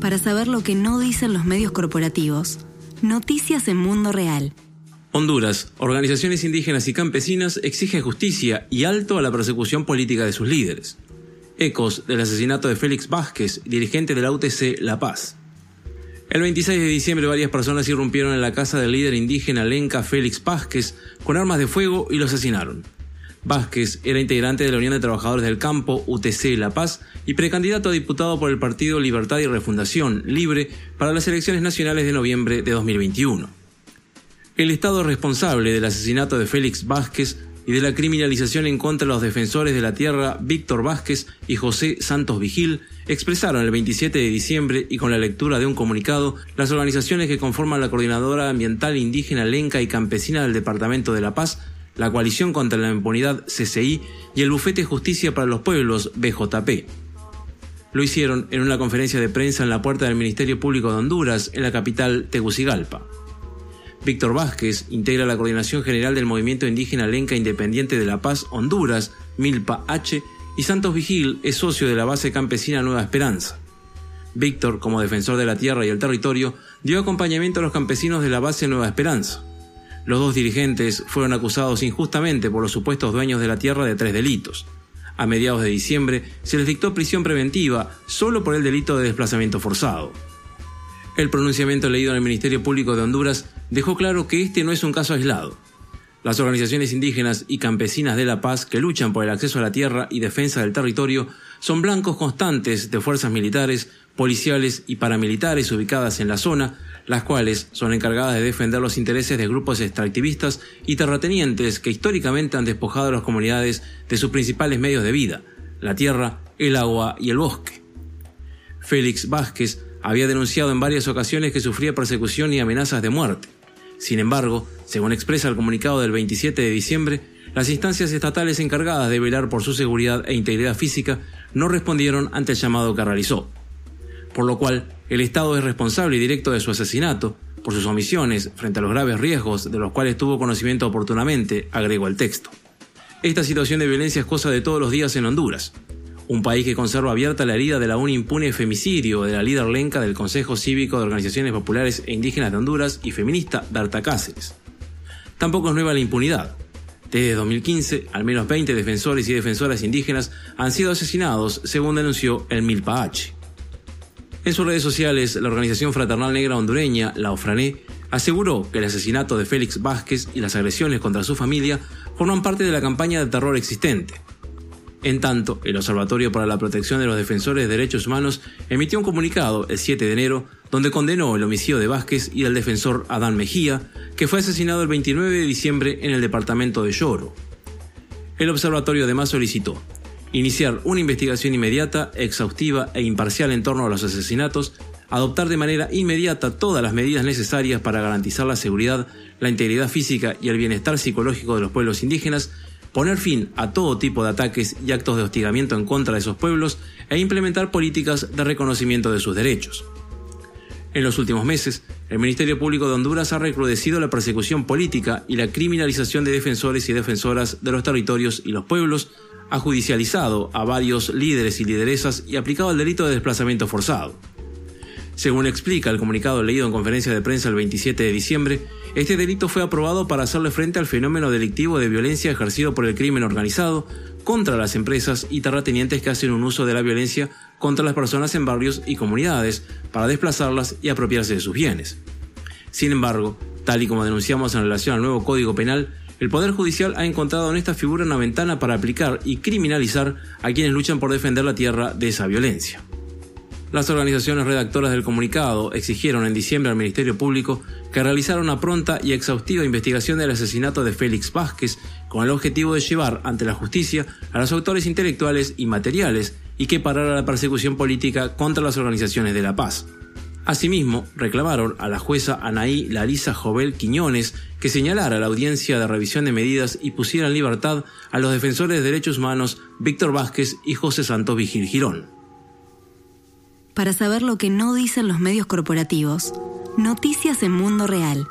Para saber lo que no dicen los medios corporativos, noticias en Mundo Real. Honduras, organizaciones indígenas y campesinas exigen justicia y alto a la persecución política de sus líderes. Ecos del asesinato de Félix Vázquez, dirigente de la UTC La Paz. El 26 de diciembre varias personas irrumpieron en la casa del líder indígena Lenca Félix Vázquez con armas de fuego y lo asesinaron. Vázquez era integrante de la Unión de Trabajadores del Campo, UTC La Paz, y precandidato a diputado por el Partido Libertad y Refundación Libre para las elecciones nacionales de noviembre de 2021. El Estado responsable del asesinato de Félix Vázquez y de la criminalización en contra de los defensores de la tierra Víctor Vázquez y José Santos Vigil expresaron el 27 de diciembre y con la lectura de un comunicado las organizaciones que conforman la Coordinadora Ambiental Indígena Lenca y Campesina del Departamento de La Paz la Coalición contra la Impunidad CCI y el Bufete Justicia para los Pueblos BJP. Lo hicieron en una conferencia de prensa en la puerta del Ministerio Público de Honduras, en la capital Tegucigalpa. Víctor Vázquez integra la Coordinación General del Movimiento Indígena Lenca Independiente de La Paz, Honduras, Milpa H, y Santos Vigil es socio de la base campesina Nueva Esperanza. Víctor, como defensor de la tierra y el territorio, dio acompañamiento a los campesinos de la base Nueva Esperanza. Los dos dirigentes fueron acusados injustamente por los supuestos dueños de la tierra de tres delitos. A mediados de diciembre se les dictó prisión preventiva solo por el delito de desplazamiento forzado. El pronunciamiento leído en el Ministerio Público de Honduras dejó claro que este no es un caso aislado. Las organizaciones indígenas y campesinas de la paz que luchan por el acceso a la tierra y defensa del territorio son blancos constantes de fuerzas militares, policiales y paramilitares ubicadas en la zona las cuales son encargadas de defender los intereses de grupos extractivistas y terratenientes que históricamente han despojado a las comunidades de sus principales medios de vida, la tierra, el agua y el bosque. Félix Vázquez había denunciado en varias ocasiones que sufría persecución y amenazas de muerte. Sin embargo, según expresa el comunicado del 27 de diciembre, las instancias estatales encargadas de velar por su seguridad e integridad física no respondieron ante el llamado que realizó por lo cual el Estado es responsable directo de su asesinato, por sus omisiones frente a los graves riesgos de los cuales tuvo conocimiento oportunamente, agregó el texto. Esta situación de violencia es cosa de todos los días en Honduras, un país que conserva abierta la herida de la un impune femicidio de la líder lenca del Consejo Cívico de Organizaciones Populares e Indígenas de Honduras y feminista Berta Cáceres. Tampoco es nueva la impunidad. Desde 2015, al menos 20 defensores y defensoras indígenas han sido asesinados, según denunció el Milpa H. En sus redes sociales, la organización fraternal negra hondureña, la OFRANÉ, aseguró que el asesinato de Félix Vázquez y las agresiones contra su familia forman parte de la campaña de terror existente. En tanto, el Observatorio para la Protección de los Defensores de Derechos Humanos emitió un comunicado el 7 de enero donde condenó el homicidio de Vázquez y del defensor Adán Mejía, que fue asesinado el 29 de diciembre en el departamento de Lloro. El observatorio además solicitó iniciar una investigación inmediata, exhaustiva e imparcial en torno a los asesinatos, adoptar de manera inmediata todas las medidas necesarias para garantizar la seguridad, la integridad física y el bienestar psicológico de los pueblos indígenas, poner fin a todo tipo de ataques y actos de hostigamiento en contra de esos pueblos e implementar políticas de reconocimiento de sus derechos. En los últimos meses, el Ministerio Público de Honduras ha recrudecido la persecución política y la criminalización de defensores y defensoras de los territorios y los pueblos, ha judicializado a varios líderes y lideresas y aplicado el delito de desplazamiento forzado. Según explica el comunicado leído en conferencia de prensa el 27 de diciembre, este delito fue aprobado para hacerle frente al fenómeno delictivo de violencia ejercido por el crimen organizado contra las empresas y terratenientes que hacen un uso de la violencia contra las personas en barrios y comunidades para desplazarlas y apropiarse de sus bienes. Sin embargo, tal y como denunciamos en relación al nuevo Código Penal, el Poder Judicial ha encontrado en esta figura una ventana para aplicar y criminalizar a quienes luchan por defender la tierra de esa violencia. Las organizaciones redactoras del comunicado exigieron en diciembre al Ministerio Público que realizara una pronta y exhaustiva investigación del asesinato de Félix Vázquez con el objetivo de llevar ante la justicia a los autores intelectuales y materiales y que parara la persecución política contra las organizaciones de la paz. Asimismo, reclamaron a la jueza Anaí Larisa Jovel Quiñones que señalara la audiencia de revisión de medidas y pusiera en libertad a los defensores de derechos humanos Víctor Vázquez y José Santos Vigil Girón. Para saber lo que no dicen los medios corporativos, noticias en Mundo Real.